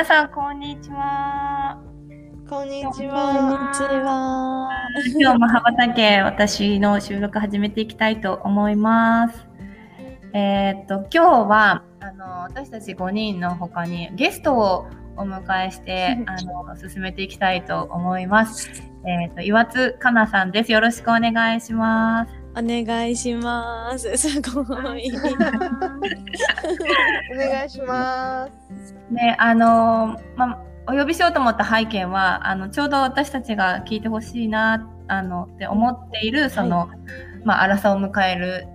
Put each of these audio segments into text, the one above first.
皆さんこんにちはこんにちこんにちは。は。今日も羽ばたけ私の収録始めていきたいと思います。えーっと今日はあの私たち5人の他にゲストをお迎えして あの進めていきたいと思います。えーっと岩津かなさんです。よろしくお願いします。お願いします。すごい。お願いします。であのまお呼びしようと思った背景はあのちょうど私たちが聞いてほしいなあのって思っているその、まあ荒さを迎える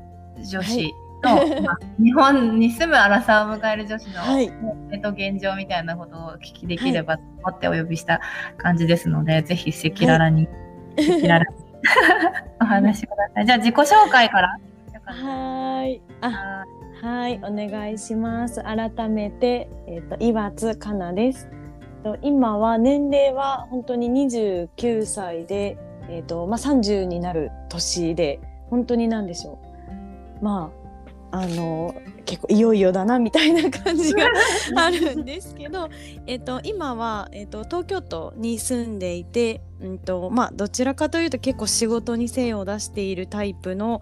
女子の、まあ日本に住む荒さを迎える女子の、はいえっと、現状みたいなことをお聞きできればと思ってお呼びした感じですので、ぜひ赤裸々に、赤裸々に お話しください。じゃあ自己紹介から。はい。あ、はい。お願いします。改めて、えっ、と、岩津かなです。と今は年齢は本当に29歳で、えっ、と、まあ、30になる年で、本当になんでしょう。まあ、あの、結構いよいよだなみたいな感じが あるんですけど、えっと、今は、えっと、東京都に住んでいて、うんとまあ、どちらかというと結構仕事に精を出しているタイプの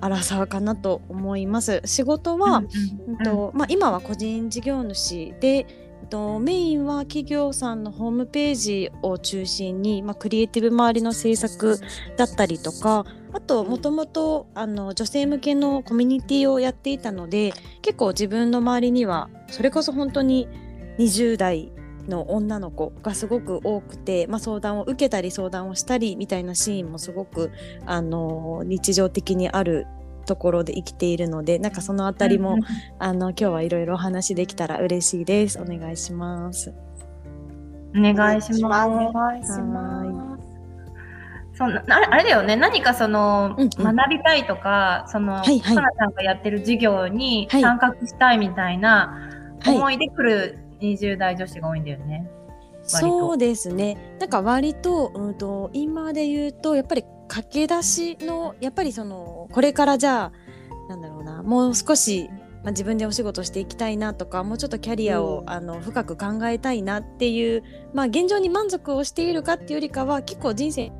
荒沢かなと思います。仕事は、うんとまあ、今は個人事業主で、と、メインは企業さんのホームページを中心に、まあ、クリエイティブ周りの制作だったりとかあともともとあの女性向けのコミュニティをやっていたので結構自分の周りにはそれこそ本当に20代の女の子がすごく多くて、まあ、相談を受けたり相談をしたりみたいなシーンもすごくあの日常的にあるところで生きているのでなんかそのあたりも、あの今日はいろいろお話できたら嬉しいです。お願いします。お願いします。お願いしはそうなあれあれだよね。何かその、うんうん。学びたいとかその、はいはい。かなちゃんがやってる授業にはい。参画したいみたいなはい。思いで来る20代女子が多いんだよね。割と。そうですね。なんか割と,、うん、と今で言うとやっぱり駆け出しのやっぱりそのこれからじゃあなんだろうなもう少し、まあ、自分でお仕事していきたいなとかもうちょっとキャリアを、うん。あの深く考えたいなっていう、まあ、現状に満足をしているかっていうよりかは結構人生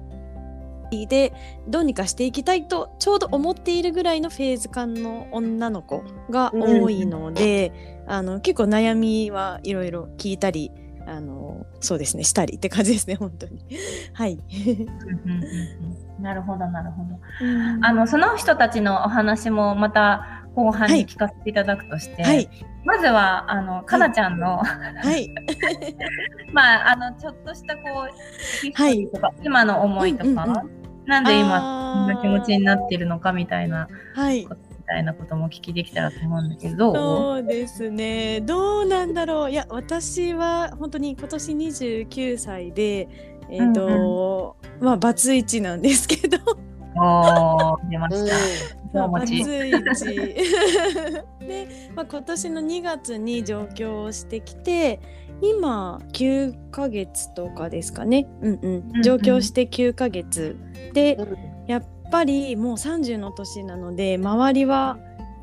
でどうにかしていきたいとちょうど思っているぐらいのフェーズ感の女の子が多いので、あの結構悩みはいろいろ聞いたりあのそうですねしたりって感じですね本当に。はい。うんうんうんうん。なるほどなるほど。あのその人たちのお話もまた後半に聞かせていただくとして、はい。まずはあのかなちゃんの、はい。まああのちょっとしたこうヒストリーとか、今の思いとか、うんうんうなんで今あー。こんな気持ちになってるのかみたいなはい。ことみたいなこともお聞きできたらと思うんだけど、そうですね。どうなんだろう。いや私は本当に今年29歳でえっ、と、まあバツイチなんですけど。おー出まうん。した。おバツ餅。イチ。で、まあ、今年の2月に上京をしてきて今9ヶ月とかですかね、うんうん。ううん。ん、上京して9ヶ月。でうん。やっぱりもう30の年なので周りは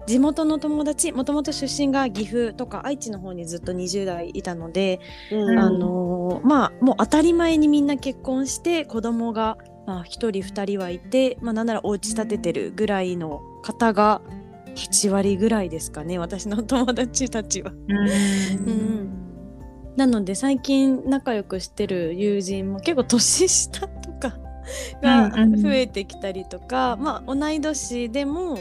地元の友達もともと出身が岐阜とか愛知の方にずっと20代いたので、うん。あのーまあもう当たり前にみんな結婚して子供がまあ1人2人はいて、まあ、なんならお家建ててるぐらいの方が8割ぐらいですかね私の友達たちは。うんうんなので最近仲良くしてる友人も結構年下とかがうんうん。増えてきたりとか、まあ同い年でもう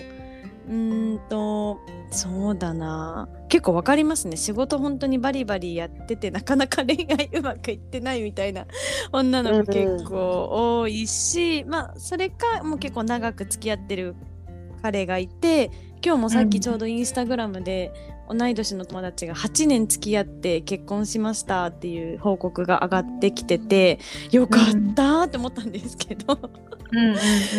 ーんとそうだな。結構わかりますね。仕事本当にバリバリやっててなかなか恋愛うまくいってないみたいな 女の子結構多いし、まあそれかもう結構長く付き合ってる彼がいて今日もさっきちょうどインスタグラムで同い年の友達が8年付き合って結婚しましたっていう報告が上がってきててよかったって思ったんですけど、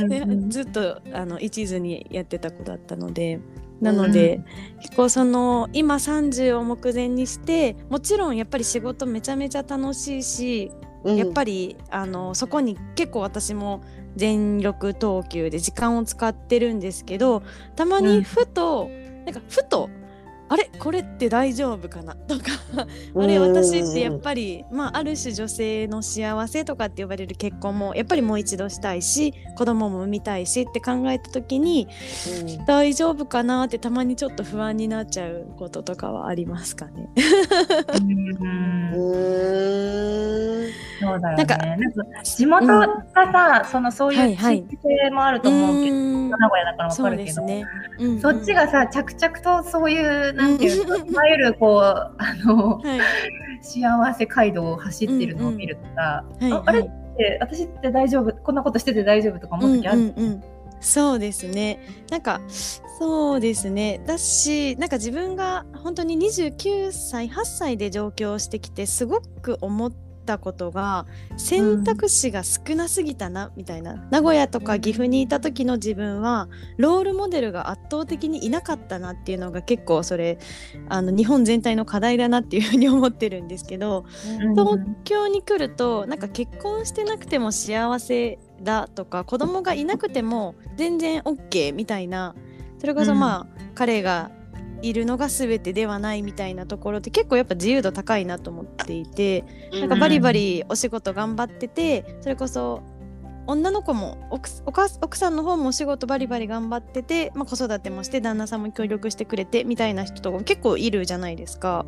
でずっとあの一途にやってた子だったので。なので、うん、結構その今30を目前にしてもちろんやっぱり仕事めちゃめちゃ楽しいし、うん、やっぱりあのそこに結構私も全力投球で時間を使ってるんですけどたまにふと、うん、なんかふとあれ？これって大丈夫かな？とか。あれ私ってやっぱり、まあ、ある種女性の幸せとかって呼ばれる結婚もやっぱりもう一度したいし子供も産みたいしって考えた時に、うん、大丈夫かなってたまにちょっと不安になっちゃうこととかはありますかね？そうだよね。なんか地元がさ、うん、そのそういう地域性もあると思うけど、はいはい、名古屋だからわかるけど、ね。うんうん、そっちがさ着々とそういうなんていうかいわゆるこうあの、はい、幸せ街道を走ってるのを見るとさ、うんうん、ああれって私って大丈夫こんなことしてて大丈夫とか思う時ある、うんうん。うんそうですね。なんかそうですね。だしなんか自分が本当に29歳8歳で上京してきてすごく思ってったことが選択肢が少なすぎたな、みたいな。名古屋とか岐阜にいた時の自分はロールモデルが圧倒的にいなかったなっていうのが結構それあの日本全体の課題だなっていうふうに思ってるんですけど、東京に来るとなんか結婚してなくても幸せだとか子供がいなくても全然 OK みたいな。それこそまあ、彼がいるのが全てではないみたいなところって結構やっぱ自由度高いなと思っていてなんかバリバリお仕事頑張っててそれこそ女の子も奥奥さんの方もお仕事バリバリ頑張ってて、まあ、子育てもして旦那さんも協力してくれてみたいな人とか結構いるじゃないですか。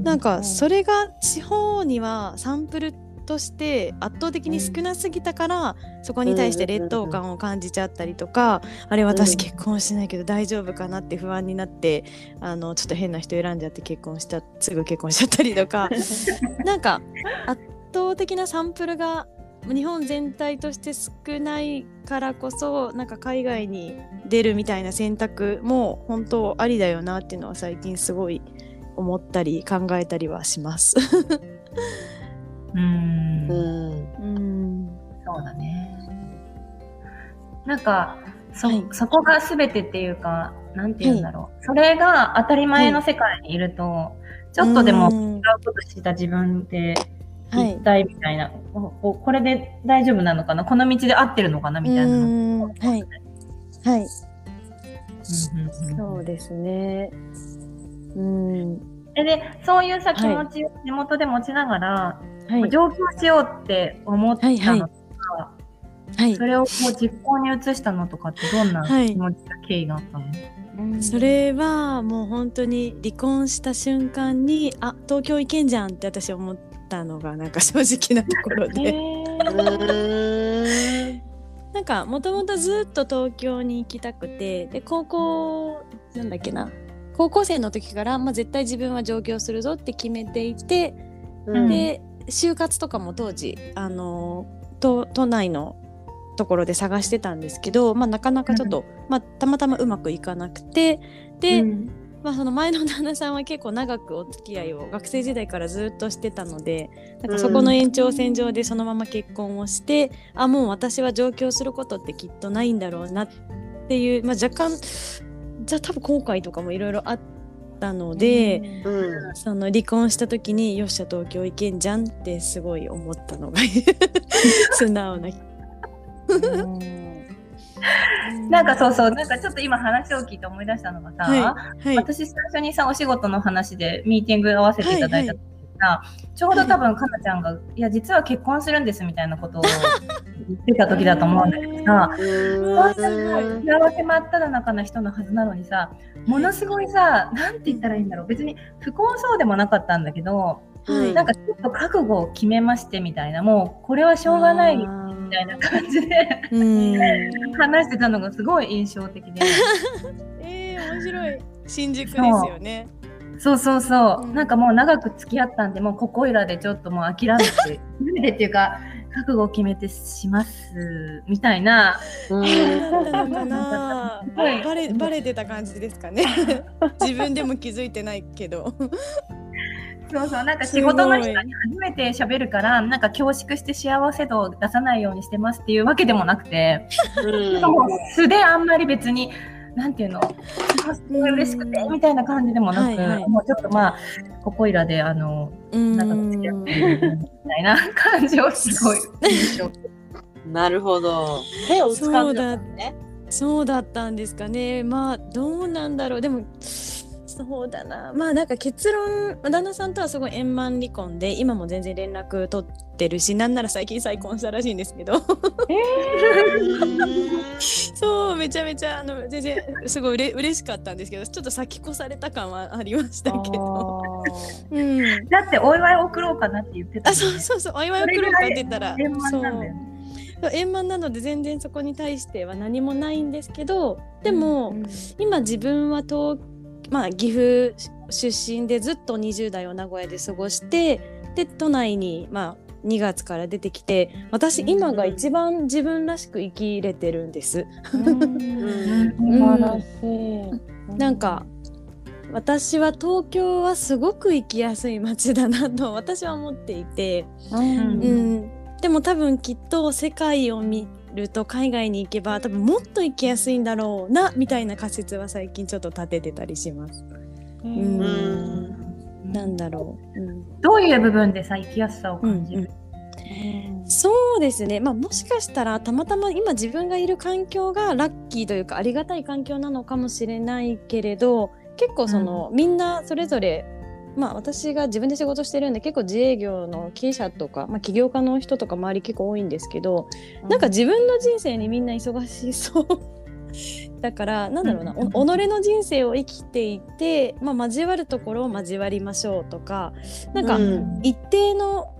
なんかそれが地方にはサンプルってとして圧倒的に少なすぎたから、そこに対して劣等感を感じちゃったりとか、あれ私結婚しないけど大丈夫かなって不安になってあのちょっと変な人選んじゃって結婚したすぐ結婚しちゃったりとか。なんか圧倒的なサンプルが日本全体として少ないからこそなんか海外に出るみたいな選択も本当ありだよなっていうのは最近すごい思ったり考えたりはします。うん。うん。そうだね。なんか、そ、はい、そこが全てっていうか、なんて言うんだろう。はい、それが当たり前の世界にいると、はい、ちょっとでも違うことした自分で、一体みたいな、ここれで大丈夫なのかな？この道で合ってるのかな？みたいなの。はい。はい。そうですね。うん。で、そういうさ、気持ちを地元で持ちながら、はい、上京しようって思ったのとか、はいはい、それをこう実行に移したのとかってどんな気持ちや経緯があったの、それはもう本当に離婚した瞬間にあ東京行けんじゃんって私思ったのがなんか正直なところで。なんかもともとずっと東京に行きたくてで高校なんだっけな。高校生の時から、まあ、絶対自分は上京するぞって決めていて、うん、で就活とかも当時あの都都内のところで探してたんですけど、まあ、なかなかちょっと、うん、まあ、たまたまうまくいかなくてで、うん、まあ、その前の旦那さんは結構長くお付き合いを学生時代からずっとしてたのでなんかそこの延長線上でそのまま結婚をして、うん、あもう私は上京することってきっとないんだろうなっていう、まあ、若干じゃあ多分後悔とかもいろいろあって。ったので、うん、その離婚した時によっしゃ東京行けんじゃんってすごい思ったのが 素直な。なんかそうそうなんかちょっと今話を聞いて思い出したのがさ、はいはい、私最初にさお仕事の話でミーティング合わせていただいた時さ、ちょうど多分かなちゃんが、いや実は結婚するんですみたいなことを言ってた時だと思うんだけどさ、幸せ真っ只中な人のはずなのにさものすごいさ何て言ったらいいんだろう。別に不幸そうでもなかったんだけど、はい、なんかちょっと覚悟を決めましてみたいなもうこれはしょうがないみたいな感じで話してたのがすごい印象的で。えー、面白い。新宿ですよね。そうそうそう、うん、なんかもう長く付き合ったんでもうここいらでちょっともう諦めて 諦めてっていうか覚悟を決めてしますみたいな。うん。なバレバレてた感じですかね。自分でも気づいてないけど。そうそう。なんか仕事の人に初めて喋るからなんか恐縮して幸せ度を出さないようにしてますっていうわけでもなくて、もう素であんまり別になんていうの？嬉しくてみたいな感じでもなく、はいはい。もうちょっとまあここいらであのうん。なんか付き合ってるみたいな感じをすごい なるほど。手を掴んだね。そうだったんですかね。まあどうなんだろう。でもそうだな。まあなんか結論旦那さんとはすごい円満離婚で今も全然連絡取ってるしなんなら最近再婚したらしいんですけど。そうめちゃめちゃあの全然すごいうれ嬉しかったんですけどちょっと先越された感はありましたけど。うん、だってお祝い送ろうかなって言ってたね。そうそうそうお祝いを送ろうかって言ったら円満そうなんだよね。そう。円満なので全然そこに対しては何もないんですけどでも、今自分は東、まあ、岐阜出身でずっと20代を名古屋で過ごしてで都内に、まあ、2月から出てきて私今が一番自分らしく生きれてるんです。うん。素晴らしい。なんか私は東京はすごく生きやすい街だなと私は思っていて、ううんん、でも多分きっと世界を見ると海外に行けば多分もっと生きやすいんだろうなみたいな仮説は最近ちょっと立ててたりします。うん。うん。なんだろう、うん。どういう部分でさ生きやすさを感じる、そうですね、まあ、もしかしたらたまたま今自分がいる環境がラッキーというかありがたい環境なのかもしれないけれど結構その、みんなそれぞれまあ私が自分で仕事してるんで結構自営業の経営者とか、まあ、起業家の人とか周り結構多いんですけど、なんか自分の人生にみんな忙しそう。だからなんだろうな、お己の人生を生きていて、まあ、交わるところを交わりましょうとかなんか、うん。一定の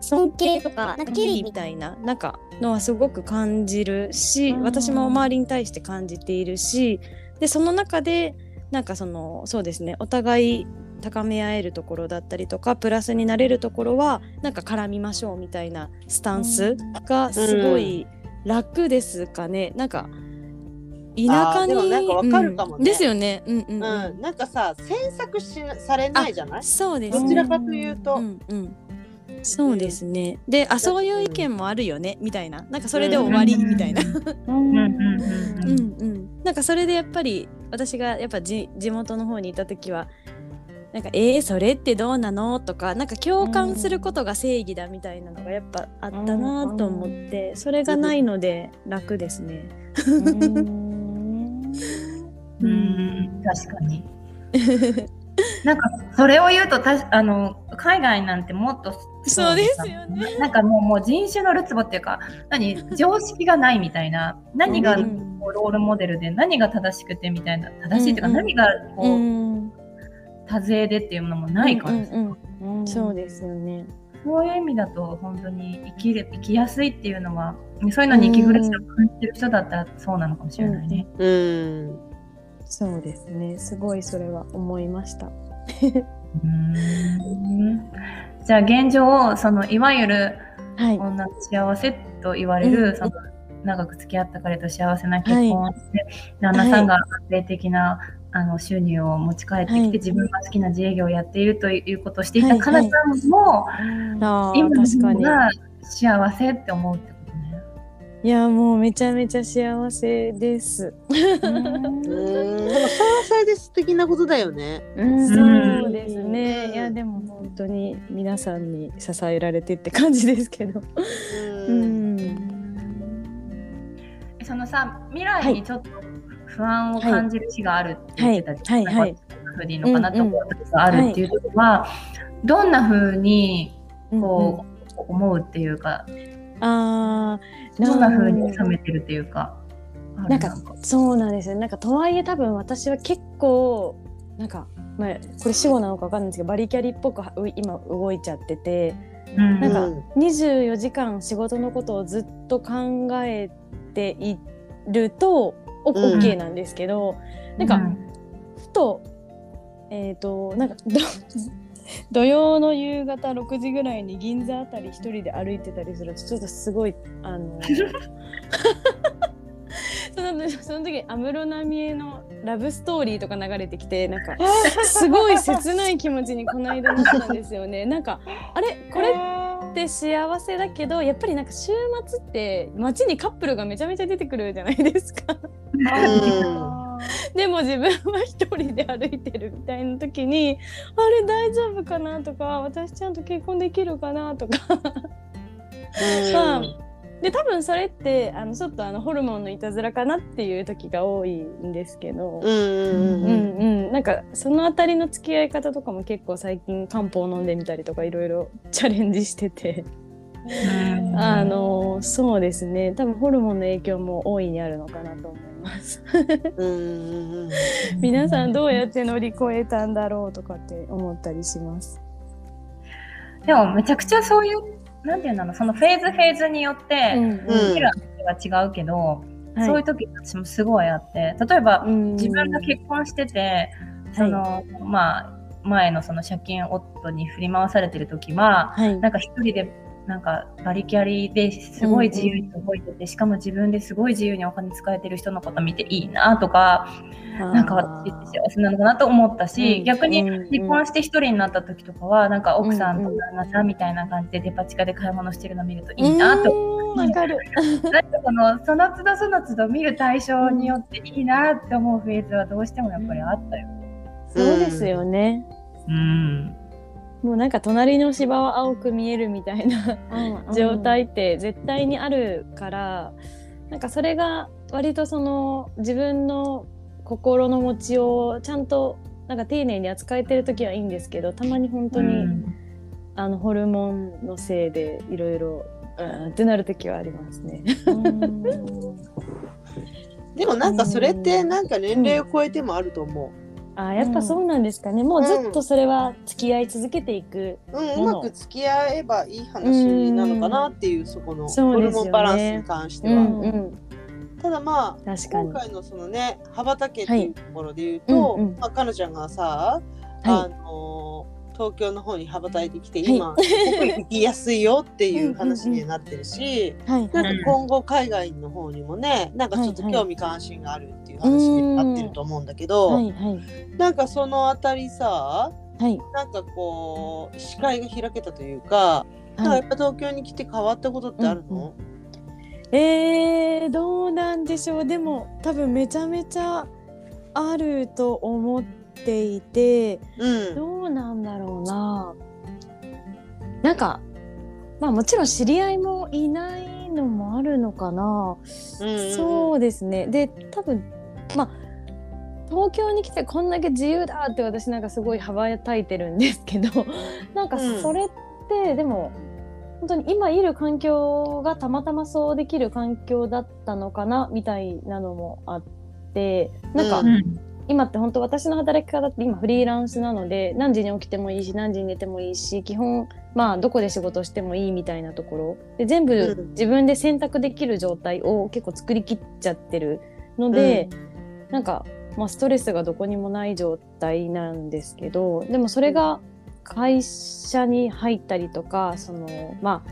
尊敬とかなんか敬意みたいななんかのはすごく感じるし、うん。私も周りに対して感じているしでその中でなんかそのそうですね。お互い高め合えるところだったりとかプラスになれるところはなんか絡みましょうみたいなスタンスがすごい楽ですかね、なんか田舎になんかわかるかもね。うん。ですよね。うんうん、うん。うん、なんかさ詮索しなされないじゃない？そうです。どちらかというと、うんうん、そうですね。で、あ、そういう意見もあるよね、みたいな。なんかそれで終わり、うんみたいな。うんうんうんうんうん。なんかそれでやっぱり、私がやっぱじ地元の方にいた時は、なんか、えー、それってどうなの？とか、なんか共感することが正義だみたいなのがやっぱあったなと思って、それがないので楽ですね。うん確かに なんかそれを言うとたしあの海外なんてもっとそうですよね。なんかもうもう人種のるつぼっていうか何常識がないみたいな何がロールモデルで何が正しくてみたいな正しいっていうか、うんうん何がこう、うん。多勢でっていうのもないから、うんうんうんそうですよね。そういう意味だと本当に生きる生きやすいっていうのはそういうのに息苦しさを感じてる人だったらそうなのかもしれないね。うんそうですね。すごいそれは思いました。うんじゃあ現状そのいわゆるはい。女の幸せと言われる、うんその長く付き合った彼と幸せな結婚をして、旦那さんが安定的な、あの収入を持ち帰ってきて、はい自分が好きな自営業をやっているということをしていたはいかなさんも、あー今の確かに。方が幸せって思うって。いやもうめちゃめちゃ幸せです。うん。でもそれはそれで素敵なことだよね。そうですね。うん。いやでも本当に皆さんに支えられてって感じですけど。そのさ未来にちょっと不安を感じる日があるって言ってたじゃん。はい。はい。はい。こうい。うふうでいい。のかなと思う時があるっていう時は、どんな風にこう、思うっていうか。ああどんな風に収めてるっていうか。なんかそうなんですよ。なんかとはいえ多分私は結構なんかまあこれ死後なのかわかんないんですけどバリキャリっぽくう今動いちゃってて。うんなんかうん24時間仕事のことをずっと考えているとオうん OK なんですけど、なんかふとえっ、となんかど土曜の夕方6時ぐらいに銀座あたり一人で歩いてたりするとちょっとすごいあの そのその時安室奈美恵のラブストーリーとか流れてきてなんかすごい切ない気持ちにこの間なったんですよね。なんかあれ？これ？って幸せだけどやっぱりなんか週末って街にカップルがめちゃめちゃ出てくるじゃないですか。でも自分は一人で歩いてるみたいな時にあれ大丈夫かなとか私ちゃんと結婚できるかなとか。まあ で多分それってあのちょっとあのホルモンのいたずらかなっていう時が多いんですけど、なんかそのあたりの付き合い方とかも結構最近漢方飲んでみたりとかいろいろチャレンジしてて。うん。あのそうですね。多分ホルモンの影響も大いにあるのかなと思います。皆さんどうやって乗り越えたんだろうとかって思ったりします。でもめちゃくちゃそういうなんていうんだろうそのフェーズフェーズによって、うんうん。生きる話が違うけど、はい。そういう時私もすごいあって例えば、うん自分が結婚しててその、まあ前のその借金夫に振り回されてる時ははい。なんか一人でなんかバリキャリですごい自由に動いてて、しかも自分ですごい自由にお金使えてる人のこと見ていいなとかなんか私って幸せなのかなと思ったし、うん逆にうん離婚して一人になった時とかはなんか奥さんとうん旦那さんみたいな感じでデパ地下で買い物してるの見るといいなとうんわかる。なんかそのその都度その都度見る対象によっていいなって思うフェーズはどうしてもやっぱりあったよ。そうですよね。うん。もうなんか隣の芝は青く見えるみたいな 状態って絶対にあるから、なんかそれが割とその自分の心の持ちをちゃんとなんか丁寧に扱えてる時はいいんですけどたまに本当に、うん。あのホルモンのせいでいろいろうんってなる時はありますね。でもなんかそれってなんか年齢を超えてもあると思あーやっぱそうなんですかね、もうずっとそれは付き合い続けていく、う。うん、うまく付き合えばいい話なのかなっていうそこのホルモンバランスに関しては。うんうん、ただまあ確かに。今回のそのね羽ばたけっていうところで言うと、うんうん。まあ、彼女がさ、あはの東京の方に羽ばたいてきて、はい。今行きやすいよっていう話になってるし、なんか今後海外の方にもねなんかちょっと興味関心があるっていう話になってると思うんだけど、はいはい。なんかそのあたりさはい。なんかこう視界が開けたというか、なんかはい。やっぱ東京に来て変わったことってあるの、えー、どうなんでしょう。でも多分めちゃめちゃあると思っていてうん。どうなんだろうな。なんかまあもちろん知り合いもいないのもあるのかな、うんうんうん。そうですね。で多分まあ東京に来てこんだけ自由だって私なんかすごい羽ばたいてるんですけど なんかうん。それってでも本当に今いる環境がたまたまそうできる環境だったのかなみたいなのもあってなんか、ううん今って本当私の働き方って今フリーランスなので何時に起きてもいいし何時に寝てもいいし基本まあどこで仕事してもいいみたいなところ。で全う部ん。自分で選択できる状態を結構作りきっちゃってるので、なんか、まあ、ストレスがどこにもない状態なんですけどでもそれが会社に入ったりとかそのまあ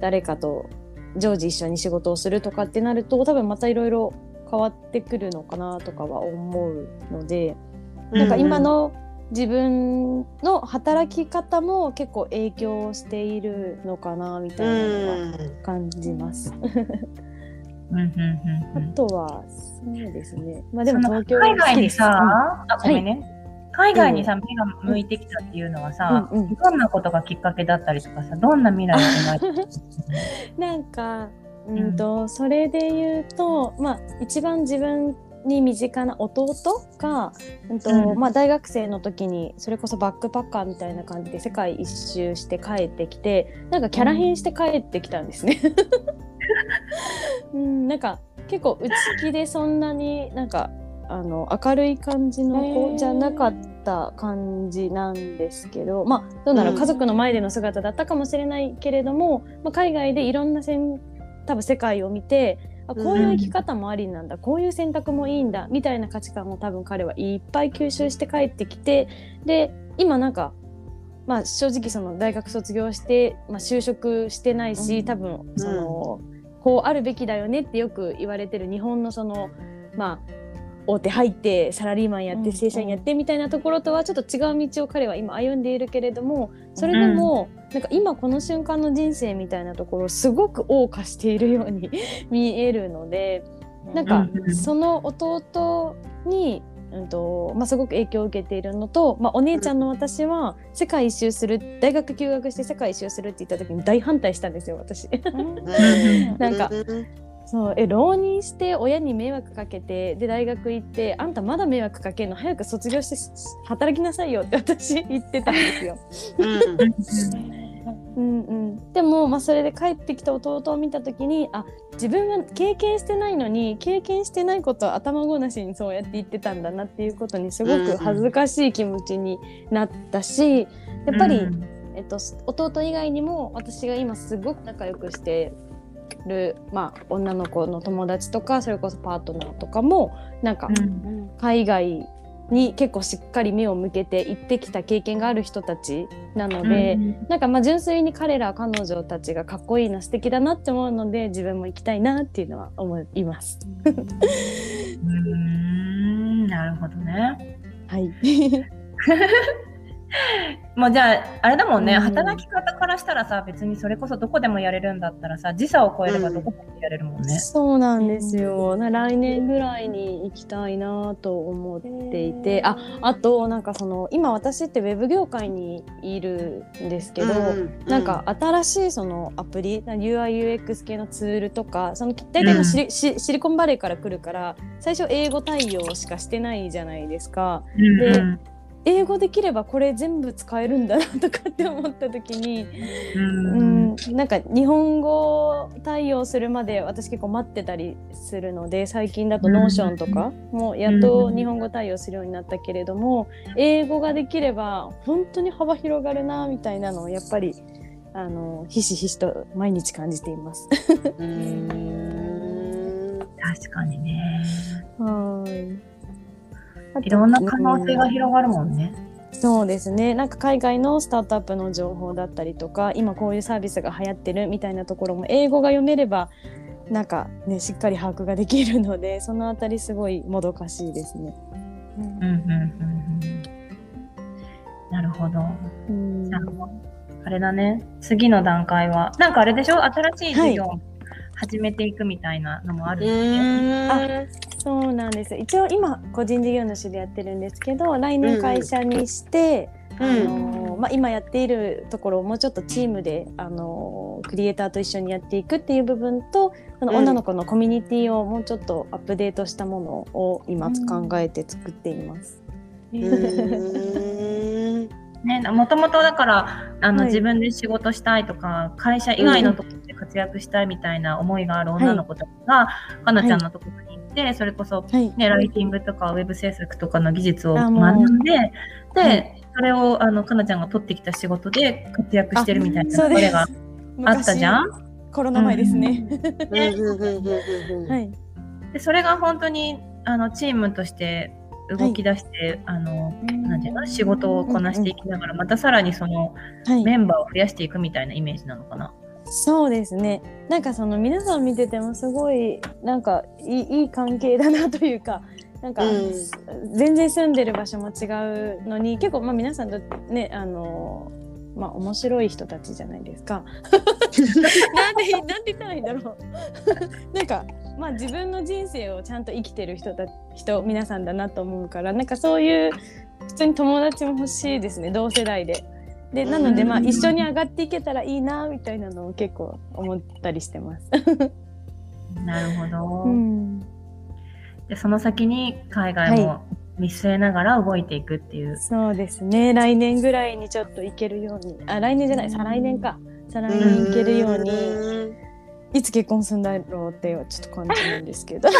誰かと常時一緒に仕事をするとかってなると多分またいろいろ変わってくるのかなとかは思うので、なんか今の自分の働き方も結構影響しているのかなみたいなのは感じます。うん。うんうんうんあとはそうですね。まあでもその東京海外に好きです。さ、あごめんね、海外にさ、目が向いてきたっていうのはさ、うんうん。どんなことがきっかけだったりとかさどんな未来を描いてる なんかうん。と、それで言うとまあ一番自分に身近な弟が、うんとうん。まあ、大学生の時にそれこそバックパッカーみたいな感じで世界一周して帰ってきてなんかキャラ変して帰ってきたんですね。うん、なんか結構内気でそんなになんかあの明るい感じの子じゃなかった感じなんですけど、まあどうならうん。家族の前での姿だったかもしれないけれども、まあ、海外でいろんなせん多分世界を見てあこういう生き方もありなんだ、こういう選択もいいんだみたいな価値観を多分彼はいっぱい吸収して帰ってきてで今なんかまあ、正直その大学卒業して、まあ、就職してないし多分その、こうあるべきだよねってよく言われてる日本のそのまあ大手入ってサラリーマンやっうん。て正社員やってみたいなところとはちょっと違う道を彼は今歩んでいるけれどもそれでもなんか今この瞬間の人生みたいなところをすごく謳歌しているように 見えるのでなんかうんその弟に、うんとまあ、すごく影響を受けているのと、まあ、お姉ちゃんの私は世界一周する大学休学して世界一周するって言った時に大反対したんですよ私。なんかそうえ浪人して親に迷惑かけてで大学行ってあんたまだ迷惑かけんの？早く卒業してし働きなさいよって私言ってたんですよ。うんうん、でも、まあ、それで帰ってきた弟を見た時にあ自分は経験してないのに経験してないことを頭ごなしにそうやって言ってたんだなっていうことにすごく恥ずかしい気持ちになったしやっぱり、えっと、弟以外にも私が今すごく仲良くしてる、まあ、女の子の友達とかそれこそパートナーとかもなんか海外に結構しっかり目を向けて行ってきた経験がある人たちなので、なんかまあ純粋に彼ら彼女たちがかっこいいな素敵だなって思うので自分も行きたいなっていうのは思います。うんなるほどね。はい。もうじゃああれだもんね、うん。働き方からしたらさ別にそれこそどこでもやれるんだったらさ時差を超えればどこでもやれるもんね。そうなんですよ。な来年ぐらいに行きたいなと思っていて、あ、あとなんかその今私ってウェブ業界にいるんですけど、なんか新しいそのアプリ UIUX 系のツールとかその大体今シリ,シ、シリコンバレーから来るから最初英語対応しかしてないじゃないですか。うん。で英語できればこれ全部使えるんだなとかって思った時に、うんうん、なんか日本語対応するまで私結構待ってたりするので最近だと Notion とかもやっと日本語対応するようになったけれども英語ができれば本当に幅広がるなみたいなのをやっぱりあのひしひしと毎日感じています。確かにね。はいいろんな可能性が広がるもんね。そうですねなんか海外のスタートアップの情報だったりとか今こういうサービスが流行ってるみたいなところも英語が読めればなんかねしっかり把握ができるので そのあたりすごいもどかしいですね。うんうんうんうんなるほど。うんじゃああれだね次の段階はなんかあれでしょ？新しい授業を始めていくみたいなのもあるんだね。そうなんです。一応今個人事業主でやってるんですけど来年会社にして、うんあのまあ、今やっているところをもうちょっとチームであのクリエイターと一緒にやっていくっていう部分とそのうん。女の子のコミュニティをもうちょっとアップデートしたものを今考えて作っています。ね、もともとだからあの、はい。自分で仕事したいとか会社以外のところで活躍したいみたいな思いがある女の子たちが、かなちゃんのところにて、それこそ、はい、ね、ライティングとかウェブ制作とかの技術を学んでで、はい。それをあのかなちゃんが取ってきた仕事で活躍してるみたいなそうです。流れがあったじゃん？昔コロナ前ですね。はい。でそれが本当にあのチームとして動き出して、あのなんていうの？仕事をこなしていきながら、またさらにそのはい。メンバーを増やしていくみたいなイメージなのかな？そうですね。なんかその皆さん見ててもすごいなんかいい関係だなというか。なんか、うん全然住んでる場所も違うのに結構まあ皆さんとねあのまあ面白い人たちじゃないですか。なんでなんて言ったらいいんだろう。なんかまあ自分の人生をちゃんと生きてる人た人皆さんだなと思うからなんかそういう普通に友達も欲しいですね同世代で。でなのでまあうん一緒に上がっていけたらいいなみたいなのを結構思ったりしてます。なるほど。うん。でその先に海外も見据えながら動いていくっていう。そうですね。来年ぐらいにちょっと行けるように。あ来年じゃない。再来年か。再来年行けるように。いつ結婚するんだろうっていうちょっと感じなんですけど。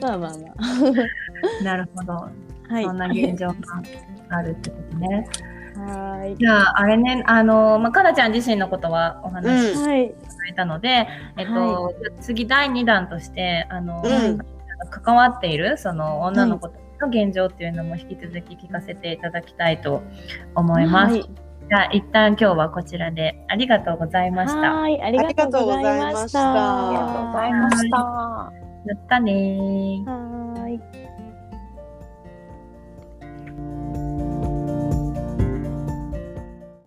まあまあまなるほど。あはいそんな現状があるってことね。はーいじゃああれねあのまあかなちゃん自身のことはお話しいいただいたので、えっと、次第2弾としてあの、うん関わっているその女の子たちの現状っていうのも引き続き聞かせていただきたいと思います。はいじゃあ一旦今日はこちらでありがとうございました。はい、ありがとうございました。ありがとうございました。やったねー。はい。